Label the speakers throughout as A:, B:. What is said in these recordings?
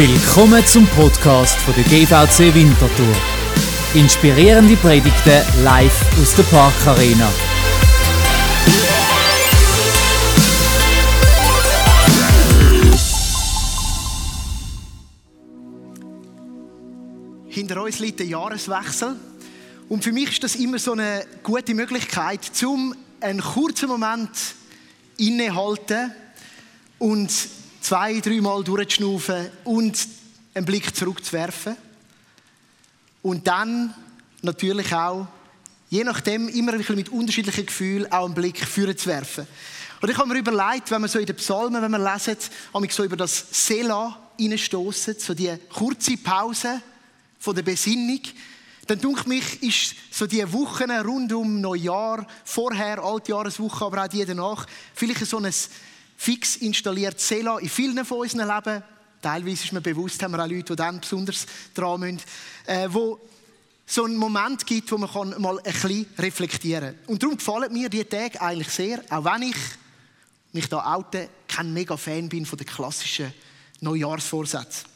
A: Willkommen zum Podcast von der GVC Winterthur. Inspirierende Predigten live aus der Parkarena.
B: Hinter uns liegt der Jahreswechsel. Und für mich ist das immer so eine gute Möglichkeit, zum einen kurzen Moment innehalten und zwei, dreimal durchzuschnaufen und einen Blick zurückzuwerfen. Und dann natürlich auch, je nachdem, immer ein bisschen mit unterschiedlichen Gefühlen, auch einen Blick führen zu werfen. Und ich habe mir überlegt, wenn wir so in den Psalmen, wenn wir lesen, habe ich so über das Sela reinstoßen, so die kurze Pause von der Besinnung, dann denke mich, ist so die Wochen rund um Neujahr, vorher, Altjahreswoche, aber auch die danach, vielleicht so ein fix installiert Sela in vielen von unseren Leben. Teilweise ist mir bewusst, haben wir auch Leute, die dann besonders dran müssen, äh, wo so einen Moment gibt, wo man kann mal ein bisschen reflektieren kann. Und darum gefallen mir die Tage eigentlich sehr, auch wenn ich mich da oute, kein mega Fan bin von den klassischen Neujahrsvorsätzen.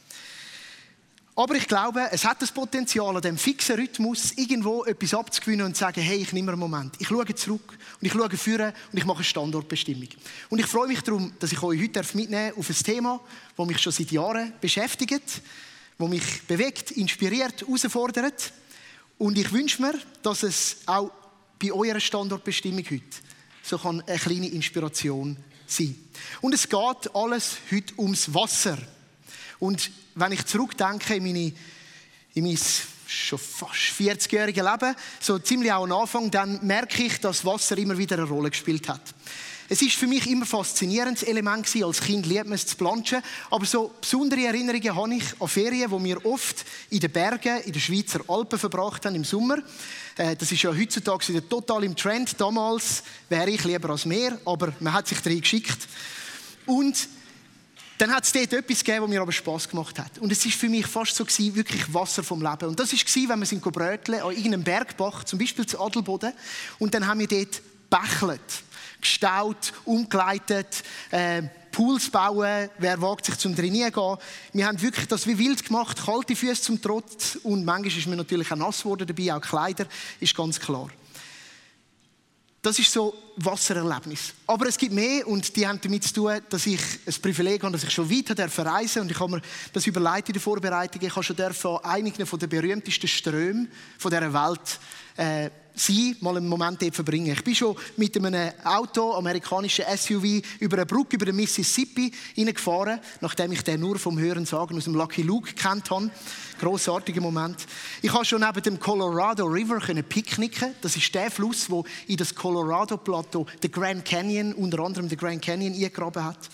B: Aber ich glaube, es hat das Potenzial, an dem fixen Rhythmus irgendwo etwas abzugewinnen und zu sagen, hey, ich nehme einen Moment. Ich schaue zurück und ich schaue führen und ich mache eine Standortbestimmung. Und ich freue mich darum, dass ich euch heute mitnehmen darf auf ein Thema, das mich schon seit Jahren beschäftigt, das mich bewegt, inspiriert, herausfordert. Und ich wünsche mir, dass es auch bei eurer Standortbestimmung heute so kann eine kleine Inspiration sein. Und es geht alles heute ums Wasser. Und wenn ich zurückdenke in, meine, in mein schon fast 40-jährige Leben, so ziemlich auch am Anfang, dann merke ich, dass Wasser immer wieder eine Rolle gespielt hat. Es ist für mich immer ein faszinierendes Element gewesen. Als Kind liebt man es zu planschen. Aber so besondere Erinnerungen habe ich an Ferien, die wir oft in den Bergen, in den Schweizer Alpen verbracht haben im Sommer. Äh, das ist ja heutzutage wieder total im Trend. Damals wäre ich lieber als Meer, aber man hat sich drin geschickt. Und dann hat es dort etwas gegeben, was mir aber Spass gemacht hat. Und es war für mich fast so gewesen, wirklich Wasser vom Leben. Und das war, wenn wir sind bröteln an irgendeinem Bergbach, zum Beispiel zu Adelboden, und dann haben wir dort bächelt, gestaut, umgeleitet, äh, Pools bauen, wer wagt sich zum Trainieren gehen. Wir haben wirklich das wie wild gemacht, kalte Füße zum Trotz und manchmal ist mir natürlich auch nass geworden dabei, auch Kleider, ist ganz klar. Das ist so Wassererlebnis. Aber es gibt mehr und die haben damit zu tun, dass ich ein Privileg habe, dass ich schon weiter verreisen und ich habe mir das überlegt in der Vorbereitung. Ich habe schon an einigen von berühmtesten Strömen von dieser Welt äh, sein, mal einen Moment dort verbringen. Ich bin schon mit einem Auto, amerikanischen SUV, über eine Brücke über den Mississippi hineingefahren, nachdem ich den nur vom Hören sagen aus dem Lucky Luke kennt habe. Grossartiger Moment. Ich habe schon neben dem Colorado River picknicken. Das ist der Fluss, wo in das Colorado Plateau der Grand Canyon, unter anderem der Grand Canyon, eingegraben hat.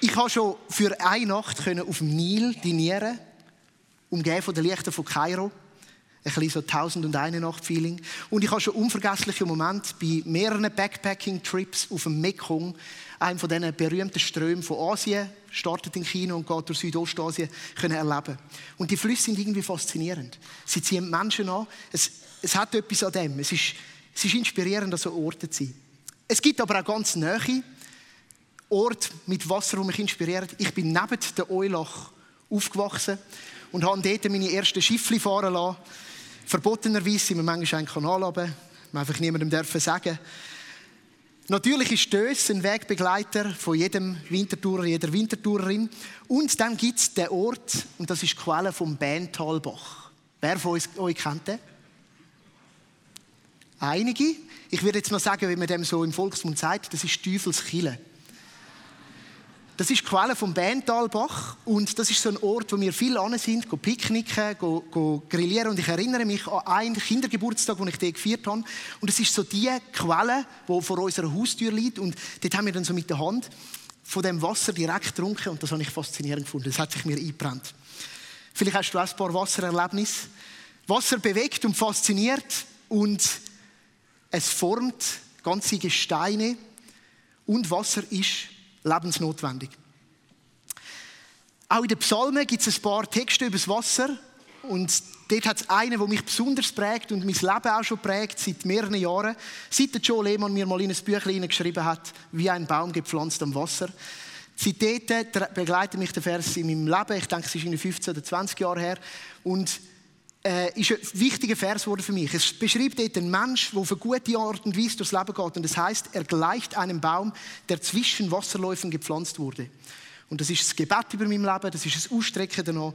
B: Ich habe schon für eine Nacht auf dem Nil dinieren, umgeben von den Lichtern von Kairo bisschen so Tausend und eine Nacht Feeling. Und ich habe schon unvergessliche Momente bei mehreren Backpacking-Trips auf dem Mekong, einem von diesen berühmten Strömen von Asien, startet in China und geht durch Südostasien, können erleben. Und die Flüsse sind irgendwie faszinierend. Sie ziehen Menschen an. Es, es hat etwas an dem. Es ist, es ist inspirierend, an so Orten zu sein. Es gibt aber auch ganz nahe Orte mit Wasser, die mich inspirieren. Ich bin neben der Eulach aufgewachsen und habe dort meine ersten Schiffli fahren lassen. Verbotenerweise sind wir manchmal Kanal runter. Man einfach niemandem dürfen sagen. Natürlich ist Dös ein Wegbegleiter von jedem Wintertourer, jeder Wintertourerin. Und dann gibt es den Ort, und das ist die Quelle vom Bäntalbach. Wer von euch, euch kennt den? Einige. Ich würde jetzt noch sagen, wie man dem so im Volksmund sagt, das ist Teufelskille. Das ist die Quelle vom Bäntalbach und das ist so ein Ort, wo wir viel an sind, go picknicken, go, go grillieren und ich erinnere mich an einen Kindergeburtstag, den ich dort gefeiert habe und es ist so die Quelle, die vor unserer Haustür liegt und dort haben wir dann so mit der Hand von dem Wasser direkt getrunken und das habe ich faszinierend gefunden. Das hat sich mir eingebrannt. Vielleicht hast du auch ein paar Wassererlebnisse. Wasser bewegt und fasziniert und es formt ganze Gesteine und Wasser ist lebensnotwendig. Auch in den Psalmen gibt es ein paar Texte über das Wasser. Und dort hat es einen, der mich besonders prägt und mein Leben auch schon prägt, seit mehreren Jahren. Seit Joe Lehmann mir mal in ein Büchlein geschrieben hat, wie ein Baum gepflanzt am Wasser. Seitdem begleitet mich der Vers in meinem Leben. Ich denke, es ist in 15 oder 20 Jahre her. Und äh, ist ein wichtiger Vers für mich. Es beschreibt dort einen Mensch, der auf eine gute Art und Weise durchs Leben geht. Und es heißt, er gleicht einem Baum, der zwischen Wasserläufen gepflanzt wurde. Und das ist das Gebet über meinem Leben, das ist das Ausstrecken danach.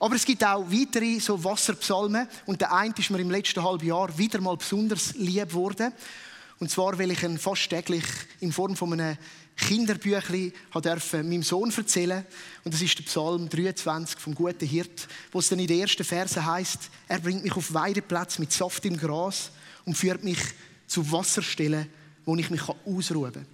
B: Aber es gibt auch weitere so Wasserpsalmen. Und der eine ist mir im letzten halben Jahr wieder mal besonders lieb geworden. Und zwar, weil ich ihn fast täglich in Form von einem Kinderbüchli dürfen meinem Sohn erzählen. Und das ist der Psalm 23 vom guten Hirt, wo es dann in den ersten Versen heißt: Er bringt mich auf Weideplätze mit saftigem Gras und führt mich zu Wasserstellen, wo ich mich ausruhen kann.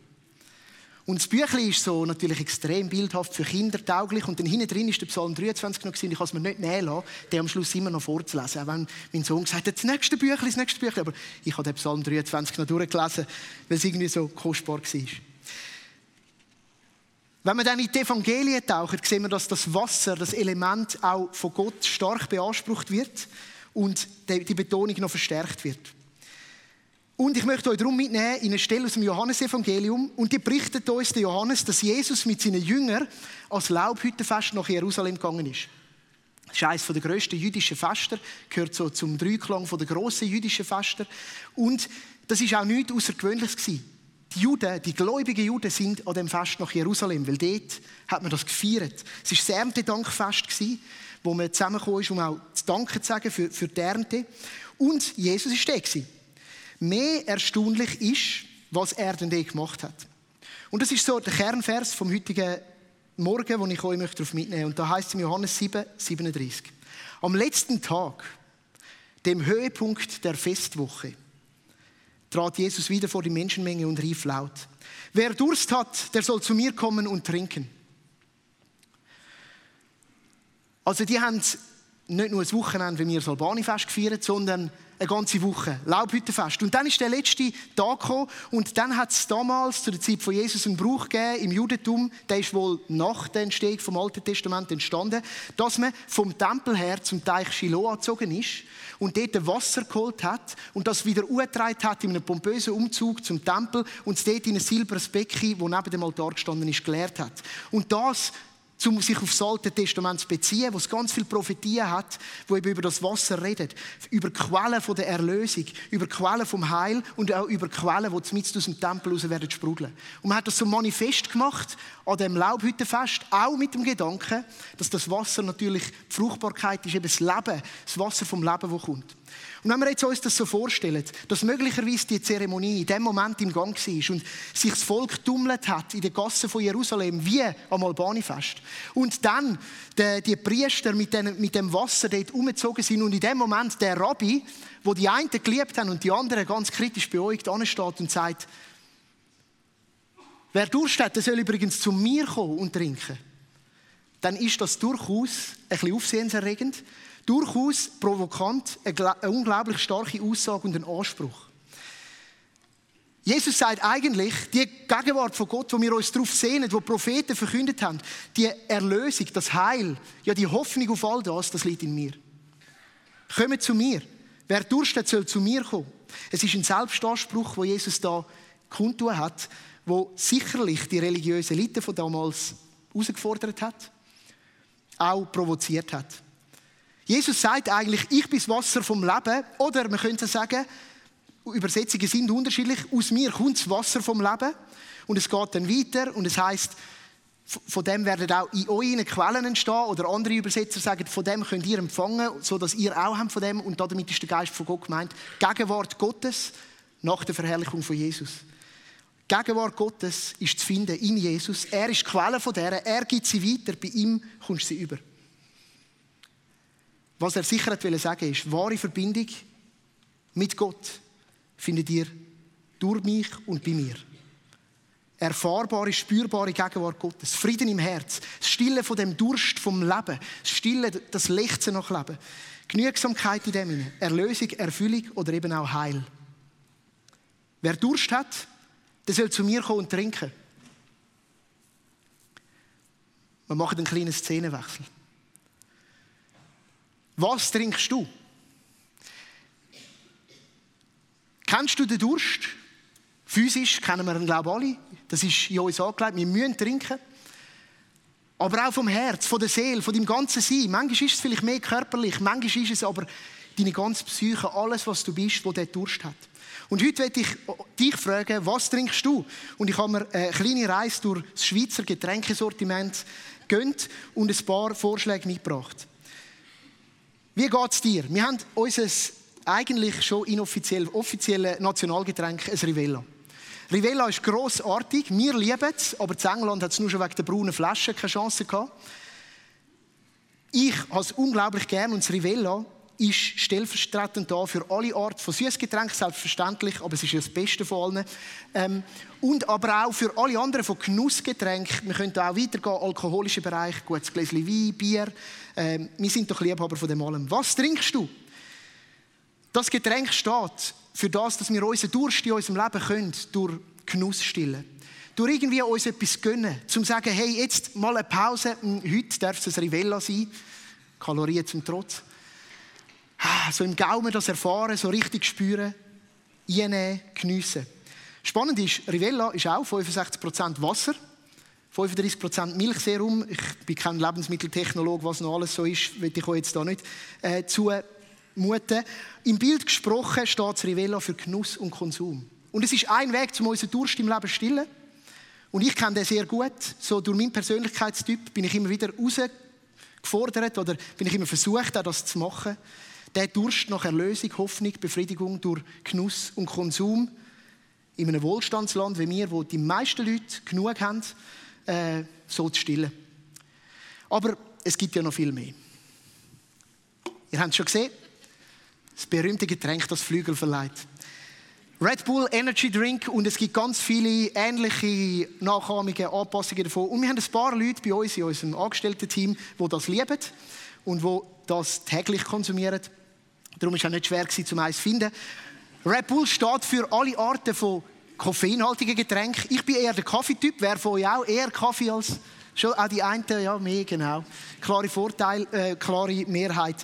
B: Und das Büchlein ist so natürlich extrem bildhaft für Kinder tauglich. Und dann hinten drin ist der Psalm 23 noch gewesen. Ich kann es mir nicht nehmen lassen, den am Schluss immer noch vorzulesen. Auch wenn mein Sohn gesagt hat, das nächste Büchlein, das nächste Büchlein. Aber ich habe den Psalm 23 noch durchgelesen, weil es irgendwie so kostbar war. Wenn wir dann in die Evangelien tauchen, sehen wir, dass das Wasser, das Element auch von Gott stark beansprucht wird und die Betonung noch verstärkt wird. Und ich möchte euch darum mitnehmen in eine Stelle aus dem Johannesevangelium und die berichtet uns der Johannes, dass Jesus mit seinen Jüngern als Laubhüttenfest nach Jerusalem gegangen ist. Das ist eines der grössten jüdischen Fester, gehört so zum Dreiklang der grossen jüdischen Fester. Und das ist auch nichts Außergewöhnliches die Juden, die gläubigen Juden sind an dem Fest nach Jerusalem, weil dort hat man das gefeiert. Es war das Erntedankfest, wo man zusammengekommen ist, um auch zu danken zu sagen für, für die Ernte. Und Jesus war da. Mehr erstaunlich ist, was er denn dort gemacht hat. Und das ist so der Kernvers vom heutigen Morgen, den ich euch darauf mitnehmen möchte. Und da heißt es in Johannes 7, 37. Am letzten Tag, dem Höhepunkt der Festwoche, trat Jesus wieder vor die Menschenmenge und rief laut, wer Durst hat, der soll zu mir kommen und trinken. Also die haben nicht nur ein Wochenende, wie wir das Albani-Fest gefeiert, sondern eine ganze Woche, Laubhüttenfest. Und dann ist der letzte Tag gekommen und dann hat es damals zu der Zeit von Jesus einen Brauch gegeben im Judentum, der ist wohl nach der Entstehung vom Alten Testament entstanden, dass man vom Tempel her zum Teich Shiloh gezogen ist und dort Wasser geholt hat und das wieder umgetragen hat in einem pompösen Umzug zum Tempel und es dort in ein silbernes Becken, wo neben dem Altar gestanden ist, geleert hat. Und das um sich auf das Alte Testament zu beziehen, wo es ganz viel Prophetien hat, wo eben über das Wasser redet, über Quellen der Erlösung, über Quellen vom Heil und auch über Quellen, die mit aus dem Tempel raus werden sprudeln. Und man hat das so manifest gemacht an dem Laubhüttenfest, auch mit dem Gedanken, dass das Wasser natürlich die Fruchtbarkeit ist, eben das Leben, das Wasser vom Leben, das kommt. Und wenn wir jetzt uns das so vorstellen, dass möglicherweise die Zeremonie in dem Moment im Gang war und sich das Volk dummelt hat in den Gassen von Jerusalem, wie am Albanifest, und dann die, die Priester mit, den, mit dem Wasser dort umgezogen sind und in dem Moment der Rabbi, wo die einen geliebt haben und die anderen ganz kritisch beäugt, ansteht und sagt, wer Durst hat, der soll übrigens zu mir kommen und trinken. Dann ist das durchaus ein bisschen aufsehenserregend durchaus provokant, eine unglaublich starke Aussage und ein Anspruch. Jesus sagt eigentlich, die Gegenwart von Gott, wo wir uns darauf sehnen, wo Propheten verkündet haben, die Erlösung, das Heil, ja die Hoffnung auf all das, das liegt in mir. Kommt zu mir. Wer Durst hat, soll zu mir kommen. Es ist ein Selbstanspruch, wo Jesus da kundtun hat, wo sicherlich die religiösen Eliten von damals herausgefordert hat, auch provoziert hat. Jesus sagt eigentlich, ich bin das Wasser vom Leben. Oder man könnte sagen, Übersetzungen sind unterschiedlich. Aus mir kommt das Wasser vom Leben. Und es geht dann weiter und es heißt, von dem werden auch in euren Quellen entstehen. Oder andere Übersetzer sagen, von dem könnt ihr empfangen, so dass ihr auch habt von dem. Und damit ist der Geist von Gott gemeint. Gegenwart Gottes nach der Verherrlichung von Jesus. Gegenwart Gottes ist zu finden in Jesus. Er ist die Quelle von der. Er gibt sie weiter. Bei ihm kommst du sie über. Was er sicher hat sagen ist, wahre Verbindung mit Gott findet ihr durch mich und bei mir. Erfahrbare, spürbare Gegenwart Gottes, Frieden im Herz, das Stillen von dem Durst vom Leben, das Stillen, das Lechzen nach Leben, Genügsamkeit in dem Erlösung, Erfüllung oder eben auch Heil. Wer Durst hat, der soll zu mir kommen und trinken. Wir machen einen kleinen Szenenwechsel. Was trinkst du? Kennst du den Durst? Physisch kennen wir ihn, glaube ich, alle. Das ist in uns angelegt. Wir müssen trinken. aber auch vom Herz, von der Seele, von deinem ganzen Sein. Manchmal ist es vielleicht mehr körperlich, manchmal ist es aber deine ganze Psyche, alles, was du bist, wo der Durst hat. Und heute werde ich dich fragen, was trinkst du? Und ich habe mir eine kleine Reise durch das Schweizer Getränkesortiment gönnt und ein paar Vorschläge mitgebracht. Wie geht es dir? Wir haben unser eigentlich schon inoffiziell, offizielle Nationalgetränk, ein Rivella. Rivella ist grossartig, wir lieben es, aber in England hat es nur schon wegen der braunen Flasche keine Chance gehabt. Ich habe es unglaublich gern und das Rivella ist stellvertretend da für alle Arten von Süßgetränken, selbstverständlich, aber es ist ja das Beste von allen. Ähm, und aber auch für alle anderen von Genussgetränken. Wir können auch weitergehen, alkoholischer Bereich, gutes Gläschen Wein, Bier. Ähm, wir sind doch Liebhaber von dem allem. Was trinkst du? Das Getränk steht für das, dass wir unseren Durst in unserem Leben können, durch Genuss stillen. Durch irgendwie uns etwas gönnen. Zum sagen, hey, jetzt mal eine Pause. Hm, heute darf es ein Rivella sein. Kalorien zum Trotz. Ah, so im Gaumen das erfahren, so richtig spüren, einnehmen, geniessen. Spannend ist, Rivella ist auch 65% Wasser, 35% Milchserum. Ich bin kein Lebensmitteltechnologe, was noch alles so ist, will ich euch jetzt da nicht äh, zumuten. Im Bild gesprochen steht Rivella für Genuss und Konsum. Und es ist ein Weg, um unseren Durst im Leben zu stillen. Und ich kenne den sehr gut. So durch meinen Persönlichkeitstyp bin ich immer wieder herausgefordert oder bin ich immer versucht, auch das zu machen. Der Durst nach Erlösung, Hoffnung, Befriedigung durch Genuss und Konsum in einem Wohlstandsland wie wir, wo die meisten Leute genug haben, äh, so zu stillen. Aber es gibt ja noch viel mehr. Ihr habt es schon gesehen, das berühmte Getränk, das Flügel verleiht. Red Bull Energy Drink und es gibt ganz viele ähnliche Nachahmungen, Anpassungen davon. Und wir haben ein paar Leute bei uns in unserem Angestellten-Team, die das lieben und die das täglich konsumieren. Darum war es auch nicht schwer, zum eins zu finden. Red Bull steht für alle Arten von koffeinhaltigen Getränken. Ich bin eher der Kaffeetyp. Wer von euch auch eher Kaffee als schon auch die einen? Ja, mehr, genau. Klare Vorteil, äh, klare Mehrheit.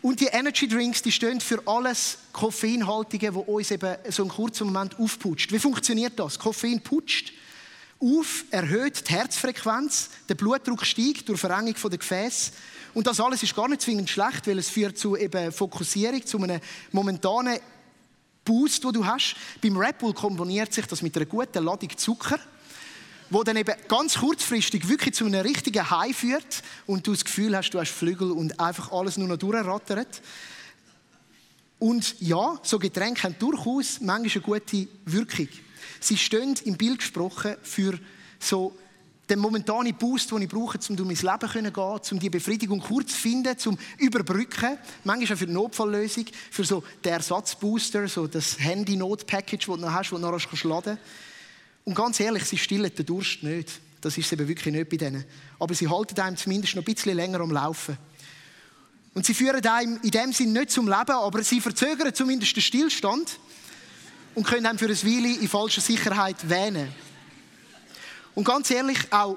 B: Und die Energy Drinks, die stehen für alles Koffeinhaltige, wo uns eben so einen kurzen Moment aufputscht. Wie funktioniert das? Koffein putscht auf, erhöht die Herzfrequenz, der Blutdruck steigt durch Verengung der Gefäße und das alles ist gar nicht zwingend schlecht, weil es führt zu eben Fokussierung, zu einem momentanen Boost, den du hast. Beim Red Bull kombiniert sich das mit einer guten Ladung Zucker, wo dann eben ganz kurzfristig wirklich zu einem richtigen High führt und du das Gefühl hast, du hast Flügel und einfach alles nur noch durchrattert. Und ja, so Getränke haben durchaus manchmal eine gute Wirkung. Sie stehen im Bild gesprochen für so den momentanen Boost, den ich brauche, um durch mein Leben zu gehen, um die Befriedigung kurz zu finden, zum überbrücken. Manchmal auch für die Notfalllösung, für so den Ersatzbooster, so das Handy-Not-Package, das du noch hast, das du noch kannst laden Und ganz ehrlich, sie stillen den Durst nicht. Das ist eben wirklich nicht bei denen. Aber sie halten einem zumindest noch ein bisschen länger am Laufen. Und sie führen einem in dem Sinn nicht zum Leben, aber sie verzögern zumindest den Stillstand und können einem für ein Weile in falscher Sicherheit wähnen. Und ganz ehrlich, auch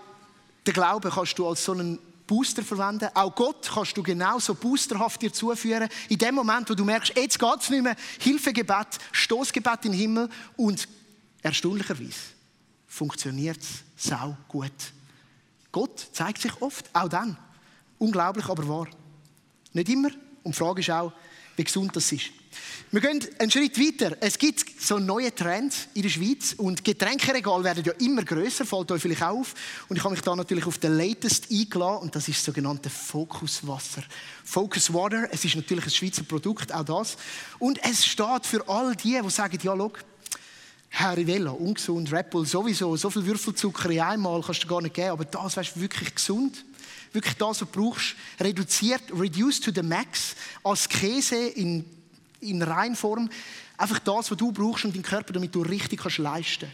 B: den Glauben kannst du als so einen Booster verwenden. Auch Gott kannst du genauso boosterhaft dir zuführen. In dem Moment, wo du merkst, jetzt geht es nicht mehr, Hilfegebet, Stoßgebet in den Himmel und erstaunlicherweise funktioniert es sau gut. Gott zeigt sich oft, auch dann. Unglaublich, aber wahr. Nicht immer. Und die Frage ist auch, wie gesund das ist. Wir gehen einen Schritt weiter. Es gibt so neue Trends in der Schweiz und Getränkeregale werden ja immer größer, fällt euch vielleicht auf. Und ich habe mich da natürlich auf den Latest eingeladen und das ist das sogenannte Focus Wasser. Focus Water, es ist natürlich ein Schweizer Produkt, auch das. Und es steht für all die, die sagen, ja, schau, Herr Rivella, ungesund, Red Bull sowieso, so viel Würfelzucker in einmal kannst du gar nicht geben, aber das wäre wirklich gesund. Wirklich das, was du brauchst, reduziert, reduced to the max, als Käse in in Reinform. Einfach das, was du brauchst und deinen Körper, damit du richtig kannst leisten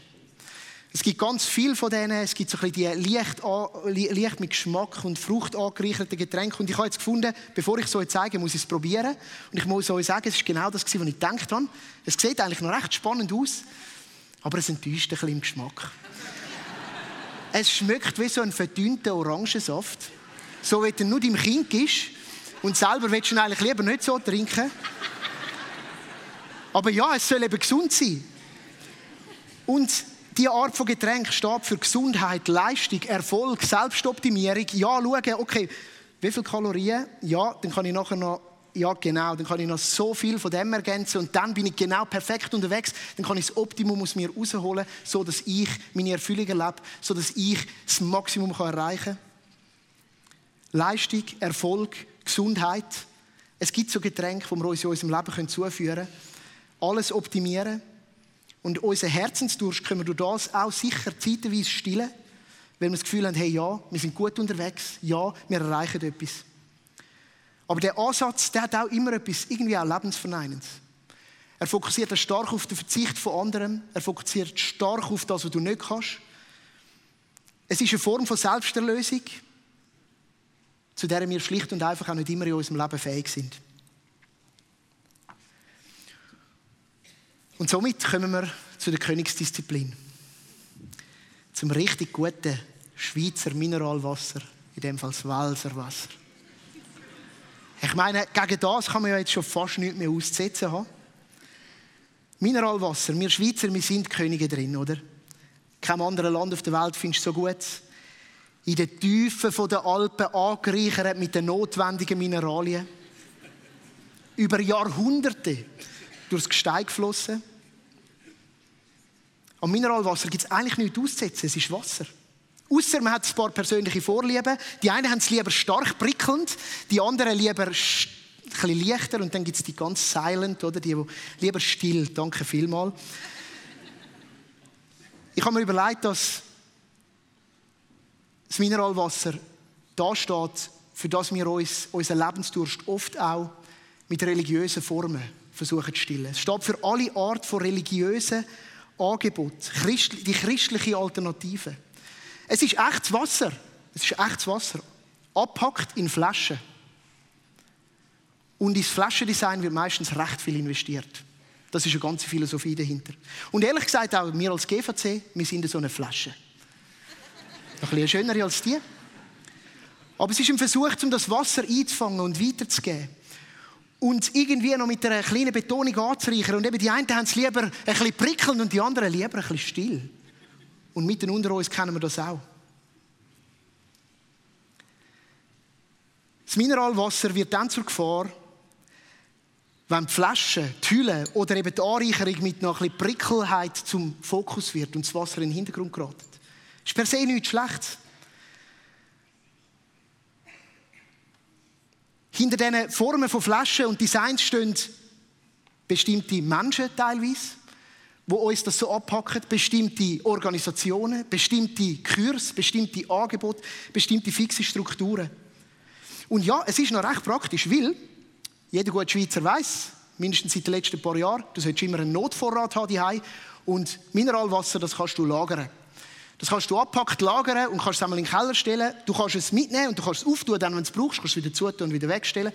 B: Es gibt ganz viel von denen. Es gibt so ein bisschen die leicht, leicht mit Geschmack und Frucht angereicherten Getränke. Und ich habe jetzt gefunden, bevor ich es euch zeige, muss ich es probieren. Und ich muss euch sagen, es ist genau das, was ich gedacht habe. Es sieht eigentlich noch recht spannend aus, aber es enttäuscht ein bisschen im Geschmack. es schmeckt wie so ein verdünnter Orangensaft. So wie du nur deinem Kind gibst. Und selber willst du ihn eigentlich lieber nicht so trinken. Aber ja, es soll eben gesund sein. Und diese Art von Getränk steht für Gesundheit, Leistung, Erfolg, Selbstoptimierung. Ja, schauen, okay, wie viele Kalorien? Ja, dann kann ich nachher noch ja genau, dann kann ich noch so viel von dem ergänzen und dann bin ich genau perfekt unterwegs, dann kann ich das Optimum aus mir rausholen, so dass ich meine Erfüllung erlebe, so dass ich das Maximum erreichen kann. Leistung, Erfolg, Gesundheit. Es gibt so Getränke, die wir uns in unserem Leben zuführen können. Alles optimieren. Und unser Herzensdurst können wir durch das auch sicher zeitweise stillen, weil wir das Gefühl haben, hey, ja, wir sind gut unterwegs, ja, wir erreichen etwas. Aber der Ansatz, der hat auch immer etwas, irgendwie auch Lebensverneinendes. Er fokussiert stark auf den Verzicht von anderen. Er fokussiert stark auf das, was du nicht kannst. Es ist eine Form von Selbsterlösung, zu der wir schlicht und einfach auch nicht immer in unserem Leben fähig sind. Und somit kommen wir zu der Königsdisziplin. Zum richtig guten Schweizer Mineralwasser, in dem Fall das Welser Wasser. Ich meine, gegen das kann man ja jetzt schon fast nichts mehr auszusetzen haben. Mineralwasser, wir Schweizer, wir sind Könige drin, oder? Kein anderes Land auf der Welt findest du so gut. In den Tiefen der Alpen angereichert mit den notwendigen Mineralien. Über Jahrhunderte durchs Gestein geflossen. Am Mineralwasser gibt es eigentlich nichts auszusetzen, es ist Wasser. Außer man hat ein paar persönliche Vorlieben. Die einen haben es lieber stark prickelnd, die anderen lieber ein leichter und dann gibt es die ganz silent, oder? Die, die lieber still. Danke vielmals. Ich habe mir überlegt, dass das Mineralwasser da steht, für das wir uns unseren Lebensdurst oft auch mit religiösen Formen versuchen zu stillen. Es steht für alle Art von religiösen Angeboten, die christliche Alternative. Es ist echtes Wasser. Es ist echtes Wasser. Abpackt in Flaschen. Und ins Flaschendesign wird meistens recht viel investiert. Das ist eine ganze Philosophie dahinter. Und ehrlich gesagt, auch wir als GVC, wir sind so eine Flasche. Ein bisschen schöner als die. Aber es ist ein Versuch, um das Wasser einzufangen und weiterzugeben. Und irgendwie noch mit einer kleinen Betonung anzureichern. Und eben die einen haben es lieber ein bisschen prickelnd und die anderen lieber ein bisschen still. Und mitten unter uns kennen wir das auch. Das Mineralwasser wird dann zur Gefahr, wenn die Flasche, die Hülle oder eben die Anreicherung mit noch ein Prickelheit zum Fokus wird und das Wasser in den Hintergrund gerät. Das ist per se nichts Schlechtes. Hinter diesen Formen von Flaschen und Designs stehen bestimmte Menschen teilweise wo uns das so abpacken, bestimmte Organisationen, bestimmte Kurs, bestimmte Angebote, bestimmte fixe Strukturen. Und ja, es ist noch recht praktisch, weil jeder gute Schweizer weiß, mindestens seit den letzten paar Jahren, du solltest immer einen Notvorrat haben und Mineralwasser, das kannst du lagern. Das kannst du abpackt lagern und kannst es einmal in den Keller stellen. Du kannst es mitnehmen und du kannst es auftun, dann, wenn du es brauchst, kannst du es wieder zutun und wieder wegstellen.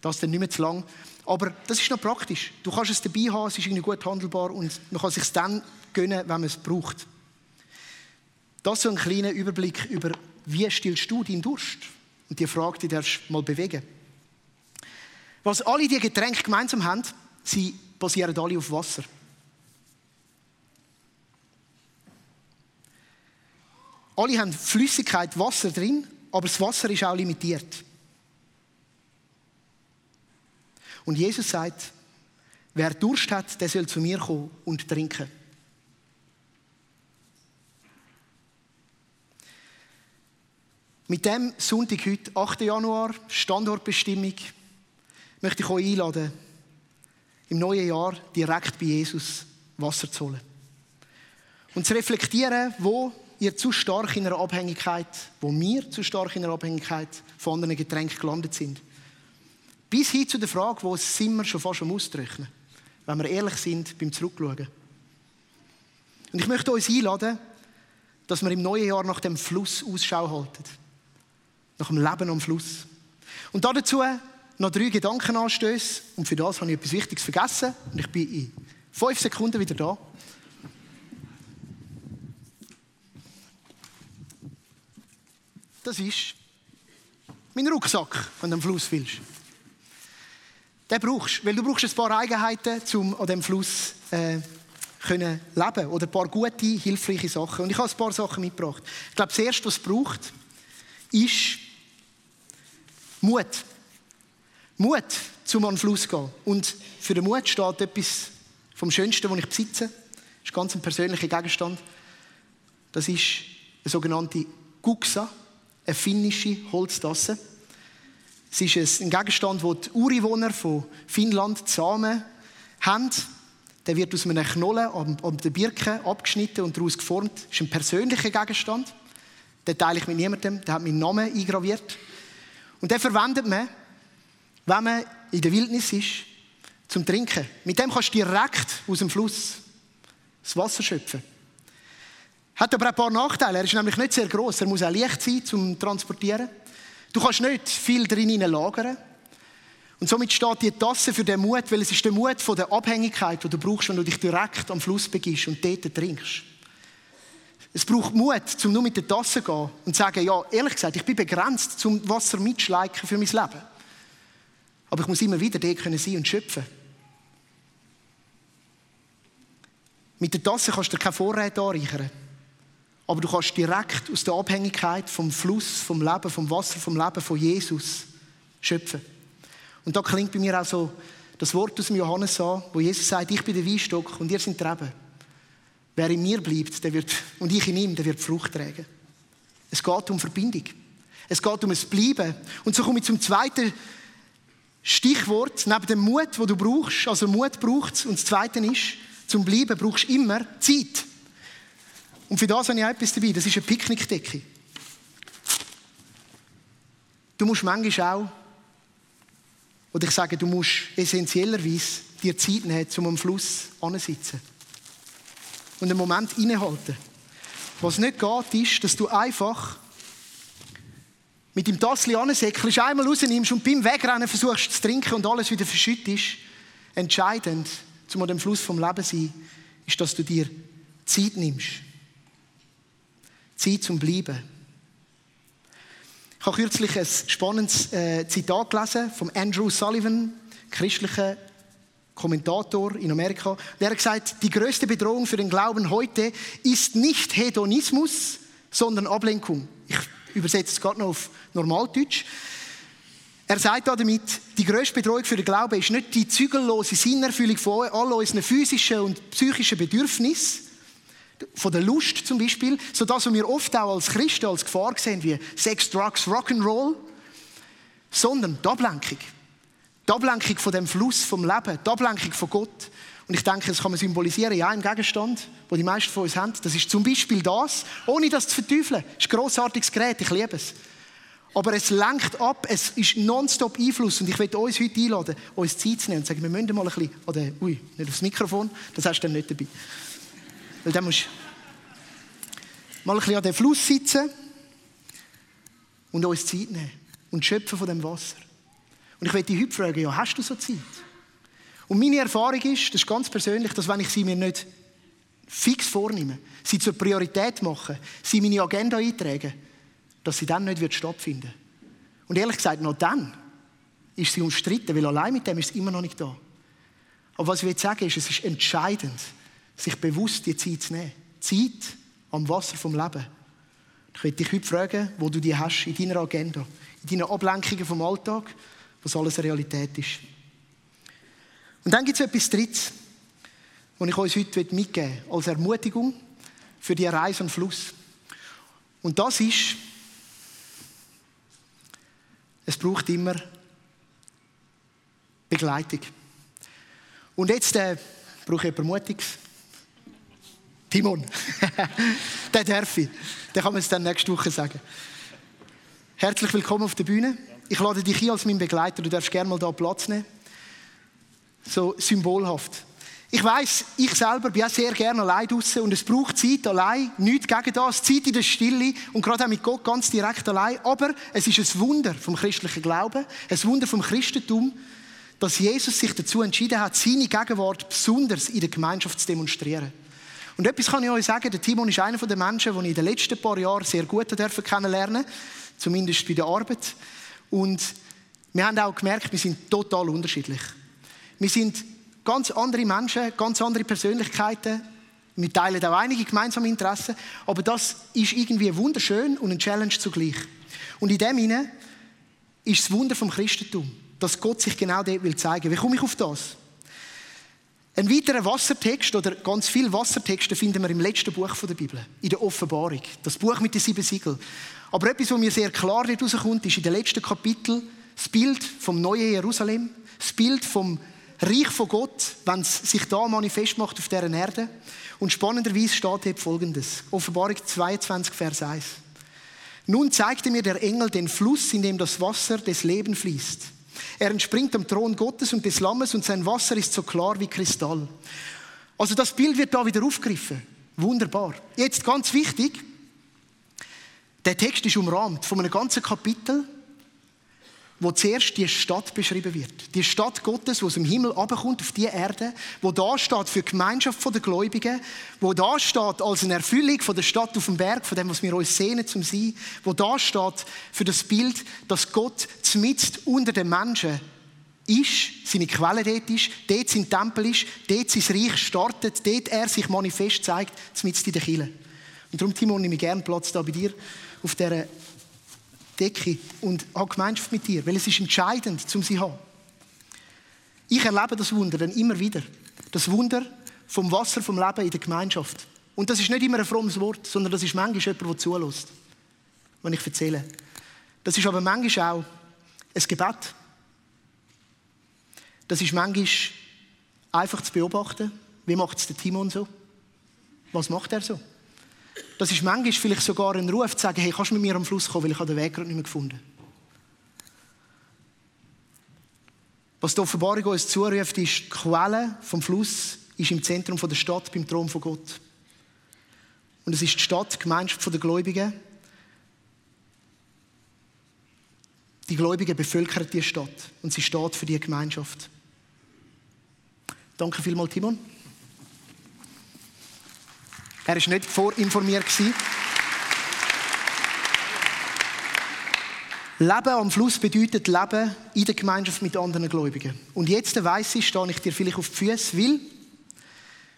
B: Das ist dann nicht mehr zu lang. Aber das ist noch praktisch. Du kannst es dabei haben, es ist irgendwie gut handelbar und man kann es sich dann gönnen, wenn man es braucht. Das ist so ein kleiner Überblick über, wie stillst du deinen Durst? Und die Frage, die darfst du mal bewegen. Was alle diese Getränke gemeinsam haben, sie basieren alle auf Wasser. Alle haben Flüssigkeit, Wasser drin, aber das Wasser ist auch limitiert. Und Jesus sagt, wer Durst hat, der soll zu mir kommen und trinken. Mit dem Sonntag heute, 8. Januar, Standortbestimmung, möchte ich euch einladen, im neuen Jahr direkt bei Jesus Wasser zu holen. Und zu reflektieren, wo ihr zu stark in einer Abhängigkeit, wo wir zu stark in einer Abhängigkeit von anderen Getränken gelandet sind. Bis hin zu der Frage, wo sind wir schon fast am Ausrechnen, wenn wir ehrlich sind beim Zurückschauen. Und ich möchte uns einladen, dass wir im neuen Jahr nach dem Fluss Ausschau halten. Nach dem Leben am Fluss. Und dazu noch drei Gedankenanstöße. Und für das habe ich etwas Wichtiges vergessen. Und ich bin in fünf Sekunden wieder da. Das ist mein Rucksack, wenn du am Fluss willst. Den brauchst du, weil du brauchst ein paar Eigenheiten, um an dem Fluss äh, können leben oder ein paar gute, hilfreiche Sachen. Und ich habe ein paar Sachen mitgebracht. Ich glaube, das Erste, was es braucht, ist Mut. Mut, zum an den Fluss zu gehen. Und für den Mut steht etwas vom Schönsten, was ich besitze. Das ist ganz ein persönlicher Gegenstand. Das ist eine sogenannte Guksa, eine finnische Holztasse. Es ist ein Gegenstand, den die Ureinwohner von Finnland zusammen haben. Der wird aus einem Knollen an der Birke abgeschnitten und daraus geformt. Das ist ein persönlicher Gegenstand. Den teile ich mit niemandem. Der hat meinen Namen eingraviert. Und den verwendet man, wenn man in der Wildnis ist, zum Trinken. Mit dem kannst du direkt aus dem Fluss das Wasser schöpfen. Hat aber ein paar Nachteile. Er ist nämlich nicht sehr groß. Er muss auch leicht sein zum Transportieren. Du kannst nicht viel drin lagern. Und somit steht die Tasse für den Mut, weil es ist der Mut von der Abhängigkeit, die du brauchst, wenn du dich direkt am Fluss begibst und dort trinkst. Es braucht Mut, um nur mit der Tasse zu gehen und zu sagen, ja, ehrlich gesagt, ich bin begrenzt, zum Wasser mitschleichen für mein Leben. Aber ich muss immer wieder dort sein und schöpfen. Mit der Tasse kannst du dir keine Vorräte anreichern. Aber du kannst direkt aus der Abhängigkeit vom Fluss, vom Leben, vom Wasser, vom Leben von Jesus schöpfen. Und da klingt bei mir auch so das Wort aus dem Johannes an, wo Jesus sagt, ich bin der Weinstock und ihr seid die Reben. Wer in mir bleibt der wird, und ich in ihm, der wird Frucht tragen. Es geht um Verbindung. Es geht um ein Bleiben. Und so komme ich zum zweiten Stichwort, neben dem Mut, wo du brauchst. Also Mut braucht es. Und das zweite ist, zum Bleiben brauchst du immer Zeit. Und für das habe ich etwas dabei. Das ist eine Picknickdecke. Du musst manchmal auch, oder ich sage, du musst essentiellerweise dir Zeit nehmen, um am Fluss anzusitzen und einen Moment innehalten. Was nicht geht, ist, dass du einfach mit dem Tassli ansäckelst, einmal rausnimmst und beim Wegrennen versuchst zu trinken und alles wieder verschüttest. Entscheidend, zum an dem Fluss vom Leben sein, ist, dass du dir Zeit nimmst. Zeit zum Bleiben. Ich habe kürzlich ein spannendes äh, Zitat gelesen von Andrew Sullivan, christlicher Kommentator in Amerika, der hat gesagt, die größte Bedrohung für den Glauben heute ist nicht Hedonismus, sondern Ablenkung. Ich übersetze es gerade noch auf Normaldeutsch. Er sagt damit, die größte Bedrohung für den Glauben ist nicht die zügellose Sinnerfüllung von all unseren physischen und psychischen Bedürfnissen, von der Lust zum Beispiel, so dass wir oft auch als Christen als Gefahr sehen, wie Sex, Drugs, Rock'n'Roll, sondern die Ablenkung. Die Ablenkung von dem Fluss vom Leben, die Ablenkung von Gott. Und ich denke, das kann man symbolisieren in einem Gegenstand, wo die meisten von uns haben. Das ist zum Beispiel das, ohne das zu verteufeln. Das ist ein grossartiges Gerät, ich liebe es. Aber es lenkt ab, es ist nonstop Einfluss. Und ich möchte uns heute einladen, uns Zeit zu nehmen und sagen, wir müssen mal ein bisschen, oder, ui, nicht aufs Mikrofon, das hast du dann nicht dabei. Weil dann musst du mal ein bisschen an den Fluss sitzen und uns Zeit nehmen und schöpfen von dem Wasser. Und ich möchte dich heute fragen, ja, hast du so Zeit? Und meine Erfahrung ist, das ist ganz persönlich, dass wenn ich sie mir nicht fix vornehme, sie zur Priorität mache, sie in meine Agenda eintragen, dass sie dann nicht wird stattfinden Und ehrlich gesagt, noch dann ist sie umstritten, weil allein mit dem ist sie immer noch nicht da. Aber was ich will sagen ist, es ist entscheidend, sich bewusst die Zeit zu nehmen. Zeit am Wasser vom Leben. Ich möchte dich heute fragen, wo du die hast in deiner Agenda, in deinen Ablenkungen vom Alltag, was alles Realität ist. Und dann gibt es etwas Drittes, was ich euch heute mitgeben möchte, als Ermutigung für die Reise und Fluss. Und das ist, es braucht immer Begleitung. Und jetzt äh, brauche ich Ermutigung. Timon. den darf ich. Den kann man es dann nächste Woche sagen. Herzlich willkommen auf der Bühne. Ich lade dich ein als mein Begleiter. Du darfst gerne mal da Platz nehmen. So symbolhaft. Ich weiß, ich selber bin auch sehr gerne allein draußen und es braucht Zeit allein, nichts gegen das, Zeit in der Stille und gerade auch mit Gott ganz direkt allein. Aber es ist ein Wunder vom christlichen Glauben, ein Wunder vom Christentum, dass Jesus sich dazu entschieden hat, seine Gegenwart besonders in der Gemeinschaft zu demonstrieren. Und etwas kann ich euch sagen, der Timon ist einer der Menschen, die ich in den letzten paar Jahren sehr gut kennenlernen durfte, zumindest bei der Arbeit. Und wir haben auch gemerkt, wir sind total unterschiedlich. Wir sind ganz andere Menschen, ganz andere Persönlichkeiten. Wir teilen auch einige gemeinsame Interessen, aber das ist irgendwie wunderschön und ein Challenge zugleich. Und in dem hinein ist das Wunder vom Christentum, dass Gott sich genau dort will zeigen. Wie komme ich auf das? Ein weiterer Wassertext oder ganz viele Wassertexte finden wir im letzten Buch der Bibel, in der Offenbarung. Das Buch mit den sieben Siegeln. Aber etwas, was mir sehr klar herauskommt, ist in den letzten Kapitel das Bild vom neuen Jerusalem, das Bild vom Reich von Gott, wenn es sich da manifest macht auf dieser Erde. Und spannenderweise steht hier folgendes. Offenbarung 22, Vers 1. Nun zeigte mir der Engel den Fluss, in dem das Wasser des Lebens fließt. Er entspringt am Thron Gottes und des Lammes und sein Wasser ist so klar wie Kristall. Also das Bild wird da wieder aufgegriffen. Wunderbar. Jetzt ganz wichtig, der Text ist umrahmt von einem ganzen Kapitel, wo zuerst die Stadt beschrieben wird. Die Stadt Gottes, wo aus dem Himmel abkommt auf die Erde, wo da steht für die Gemeinschaft der Gläubigen, wo da steht als eine Erfüllung von der Stadt auf dem Berg, von dem, was wir uns sehnen zum Sein, wo da steht für das Bild, dass Gott zmitzt unter den Menschen ist, seine Quelle dort ist, dort sein Tempel ist, dort sein Reich startet, dort er sich manifest zeigt, zmitzt in der Kille. Und darum, Timon, nehme ich gerne Platz da bei dir auf dieser Decke und habe Gemeinschaft mit dir, weil es ist entscheidend, um sie zu haben. Ich erlebe das Wunder dann immer wieder. Das Wunder vom Wasser, vom Leben in der Gemeinschaft. Und das ist nicht immer ein frommes Wort, sondern das ist manchmal jemand, der zulässt, wenn ich erzähle. Das ist aber manchmal auch ein Gebet. Das ist manchmal einfach zu beobachten. Wie macht es der Timon so? Was macht er so? Das ist manchmal vielleicht sogar ein Ruf, zu sagen, hey, kannst du mit mir am Fluss kommen, weil ich den Weg gerade nicht mehr gefunden Was die Offenbarung uns zuruft, ist, die Quelle vom Fluss ist im Zentrum der Stadt, beim Thron von Gott. Und es ist die Stadt, die Gemeinschaft der Gläubigen. Die Gläubigen bevölkern die Stadt und sie steht für die Gemeinschaft. Danke vielmals, Timon. Er war nicht vorinformiert. Leben am Fluss bedeutet Leben in der Gemeinschaft mit anderen Gläubigen. Und jetzt weiss ich, stehe ich dir vielleicht auf die Füße, weil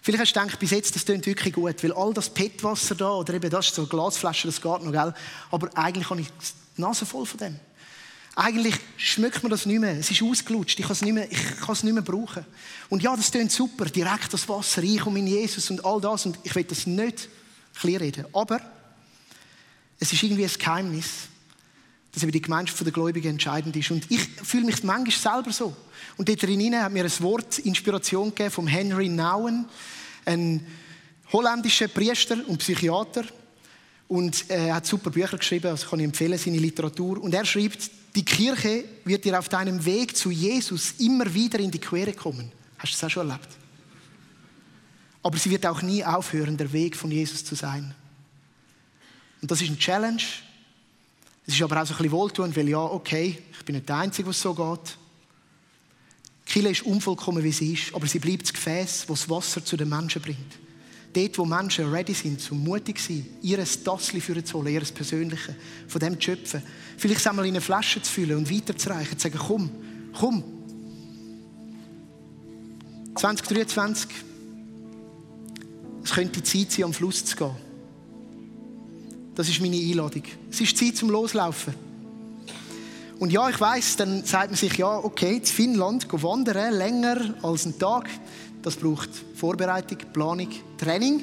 B: Vielleicht hast du gedacht, bis jetzt, das klingt wirklich gut, weil all das Petwasser da, oder eben das ist so Glasflaschen, das geht noch, gell? Aber eigentlich habe ich die Nase voll von dem. Eigentlich schmeckt man das nicht mehr. Es ist ausgelutscht. Ich kann es nicht mehr, ich kann es nicht mehr brauchen. Und ja, das klingt super. Direkt das Wasser, ich und mein Jesus und all das. Und ich will das nicht klein reden. Aber es ist irgendwie ein Geheimnis, dass eben die Gemeinschaft der Gläubigen entscheidend ist. Und ich fühle mich manchmal selber so. Und dort drin hat mir ein Wort Inspiration gegeben vom Henry Nouwen, ein holländischer Priester und Psychiater. Und er hat super Bücher geschrieben, also kann ich empfehlen, seine Literatur. Und er schreibt, die Kirche wird dir auf deinem Weg zu Jesus immer wieder in die Quere kommen. Hast du das auch schon erlebt? Aber sie wird auch nie aufhören, der Weg von Jesus zu sein. Und das ist ein Challenge. Es ist aber auch so ein bisschen wohltuend, weil ja, okay, ich bin nicht der Einzige, was so geht. Die Kirche ist unvollkommen, wie sie ist, aber sie bleibt das Gefäß, das das Wasser zu den Menschen bringt. Dort, wo Menschen ready sind, zum mutig sein, ihr Tassli für zu holen, ihr Persönliche, von dem zu schöpfen. Vielleicht einmal in eine Flasche zu füllen und weiterzureichen, zu sagen, komm, komm. 2023, es könnte Zeit sein, am Fluss zu gehen. Das ist meine Einladung. Es ist Zeit zum Loslaufen. Und ja, ich weiß, dann sagt man sich, ja, okay, in Finnland wandern länger als einen Tag. Das braucht Vorbereitung, Planung, Training.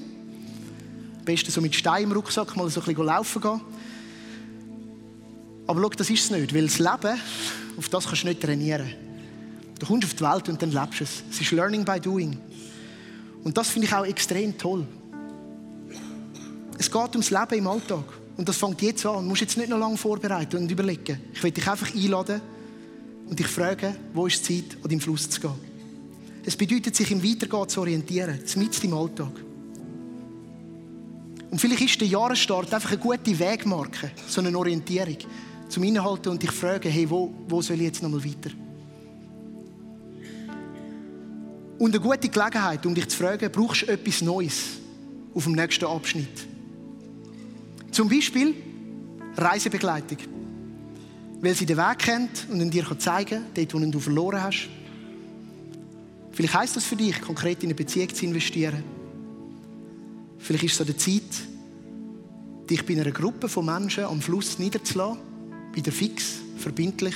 B: Am besten so mit Stein im Rucksack mal so ein bisschen laufen gehen. Aber schau, das ist es nicht, weil das Leben, auf das kannst du nicht trainieren. Du kommst auf die Welt und dann lebst du es. Es ist Learning by Doing. Und das finde ich auch extrem toll. Es geht ums Leben im Alltag. Und das fängt jetzt an. Du musst jetzt nicht noch lange vorbereiten und überlegen. Ich will dich einfach einladen und dich fragen, wo ist die Zeit, an deinem Fluss zu gehen. Es bedeutet, sich im Weitergehen zu orientieren, mitten im Alltag. Und vielleicht ist der Jahresstart einfach eine gute Wegmarke, so eine Orientierung, zum Inhalten und dich fragen, hey, wo, wo soll ich jetzt nochmal weiter? Und eine gute Gelegenheit, um dich zu fragen, brauchst du etwas Neues auf dem nächsten Abschnitt? Zum Beispiel Reisebegleitung. Weil sie den Weg kennt und dir zeigen kann, dort, wo du verloren hast. Vielleicht heisst das für dich, konkret in eine Beziehung zu investieren. Vielleicht ist es an der Zeit, dich bei einer Gruppe von Menschen am Fluss niederzulassen, wieder fix, verbindlich.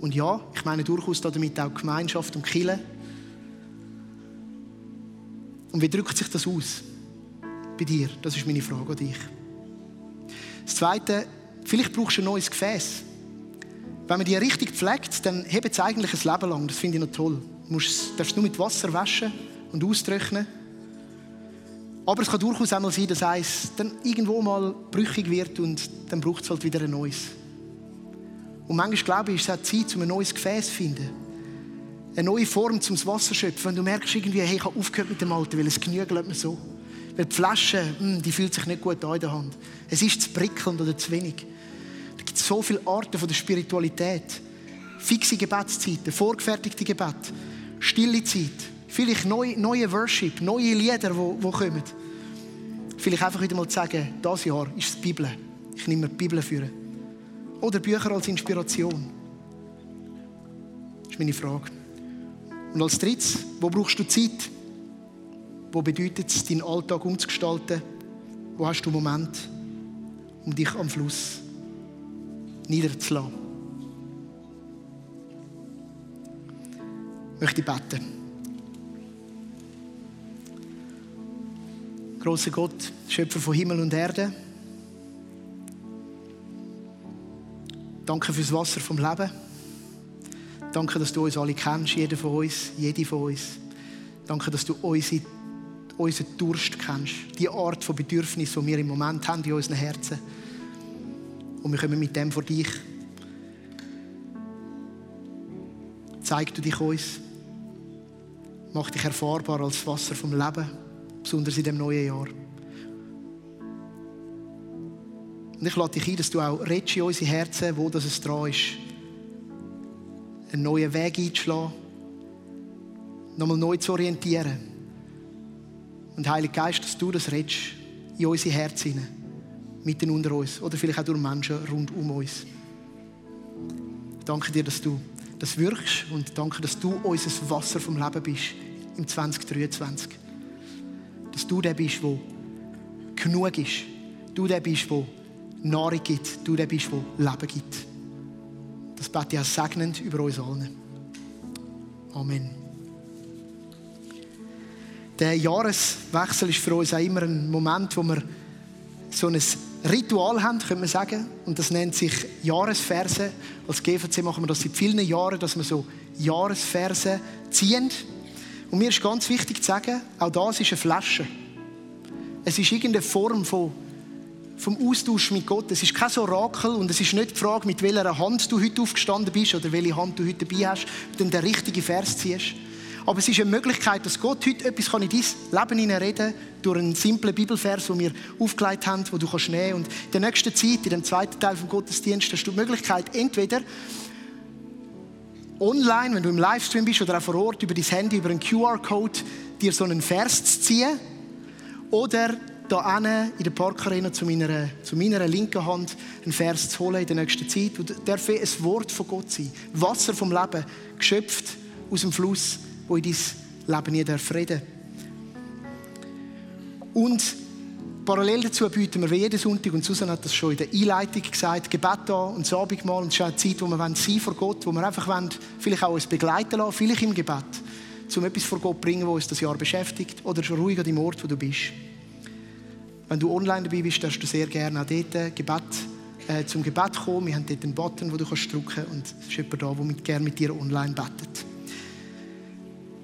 B: Und ja, ich meine durchaus damit auch Gemeinschaft und Kille. Und wie drückt sich das aus bei dir? Das ist meine Frage an dich. Das Zweite, vielleicht brauchst du ein neues Gefäß. Wenn man die richtig pflegt, dann hebt es eigentlich ein Leben lang. Das finde ich noch toll. Du musst, darfst nur mit Wasser waschen und austrocknen. Aber es kann durchaus auch mal sein, dass eins dann irgendwo mal brüchig wird und dann braucht es halt wieder ein neues. Und manchmal glaube ich, es auch Zeit, um ein neues Gefäß zu finden. Eine neue Form zum Wasser schöpfen. Wenn du merkst, irgendwie, hey, ich habe aufgehört mit dem Alten, weil es genügelt mir so. Weil die Flasche, mh, hm, die fühlt sich nicht gut an in der Hand. Es ist zu prickelnd oder zu wenig. Gibt so viele Arten von der Spiritualität. Fixe Gebetszeiten, vorgefertigte Gebet, stille Zeit, vielleicht neue, neue Worship, neue Lieder, die, kommen. Vielleicht einfach wieder mal zu sagen, dieses Jahr ist die Bibel. Ich nehme mir die Bibel führen. Oder Bücher als Inspiration. Das ist meine Frage. Und als drittes, wo brauchst du Zeit? Wo bedeutet es, deinen Alltag umzugestalten? Wo hast du Moment, um dich am Fluss niederzulassen? Ich möchte beten. Großer Gott, Schöpfer von Himmel und Erde. Danke fürs Wasser vom Leben. Danke, dass du uns alle kennst, jeder von uns, jede von uns. Danke, dass du unsere, unseren Durst kennst, die Art von Bedürfnis, die wir im Moment haben in unseren Herzen. Und wir kommen mit dem vor dich. Zeig du dich uns. Mach dich erfahrbar als Wasser vom Leben, besonders in dem neuen Jahr. Und ich lade dich ein, dass du auch in unsere Herzen, wo das es dran ist, einen neuen Weg einzuschlagen, nochmal neu zu orientieren. Und Heiliger Geist, dass du das redest in unsere Herzen hinein, mitten unter uns oder vielleicht auch durch Menschen rund um uns. Danke dir, dass du das wirkst und danke, dass du unser Wasser vom Leben bist im 2023. Dass du der bist, der genug ist. Du der bist, der Nahrung gibt. Du der bist, der Leben gibt. Das bete ich auch segnend über uns allen. Amen. Der Jahreswechsel ist für uns auch immer ein Moment, wo wir so ein Ritual haben, können wir sagen. Und das nennt sich Jahresverse. Als GVC machen wir das seit vielen Jahren, dass wir so Jahresverse ziehen. Und mir ist ganz wichtig zu sagen, auch das ist eine Flasche. Es ist irgendeine Form von vom Austausch mit Gott. Es ist kein Orakel und es ist nicht die Frage, mit welcher Hand du heute aufgestanden bist oder welche Hand du heute dabei hast und dann den richtigen Vers ziehst. Aber es ist eine Möglichkeit, dass Gott heute etwas in dein Leben reden durch einen simplen Bibelvers, den wir aufgelegt haben, wo du kannst nehmen Und in der nächsten Zeit, in dem zweiten Teil vom Gottesdienst, hast du die Möglichkeit, entweder online, wenn du im Livestream bist oder auch vor Ort, über dein Handy, über einen QR-Code, dir so einen Vers zu ziehen oder hier in der Parkarena zu meiner, zu meiner linken Hand einen Vers zu holen in der nächsten Zeit. Und darf ein Wort von Gott sein. Wasser vom Leben, geschöpft aus dem Fluss, wo in dein Leben nie darf reden Und parallel dazu bieten wir jeden Sonntag, und Susan hat das schon in der Einleitung gesagt, Gebet an und das Abendmahl. Und es ist eine Zeit, wo wir sein vor Gott, wo wir einfach wollen, vielleicht auch uns begleiten lassen, vielleicht im Gebet, um etwas vor Gott zu bringen, was uns das Jahr beschäftigt, oder schon ruhig an dem Ort, wo du bist. Wenn du online dabei bist, darfst du sehr gerne auch dort Gebet, äh, zum Gebet kommen. Wir haben dort einen Button, den du kannst drücken kannst und es ist jemand da, der gerne mit dir online betet.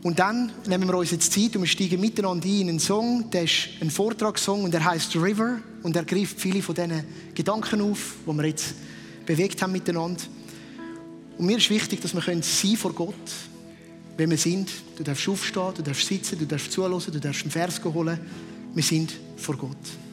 B: Und dann nehmen wir uns jetzt Zeit und wir steigen miteinander ein in einen Song, der ist ein Vortragssong und der heißt River und er greift viele von diesen Gedanken auf, die wir jetzt bewegt haben miteinander. Und mir ist wichtig, dass wir können sein vor Gott, wenn wir sind. Du darfst aufstehen, du darfst sitzen, du darfst zuhören, du darfst einen Vers holen. Wir sind vor Gott.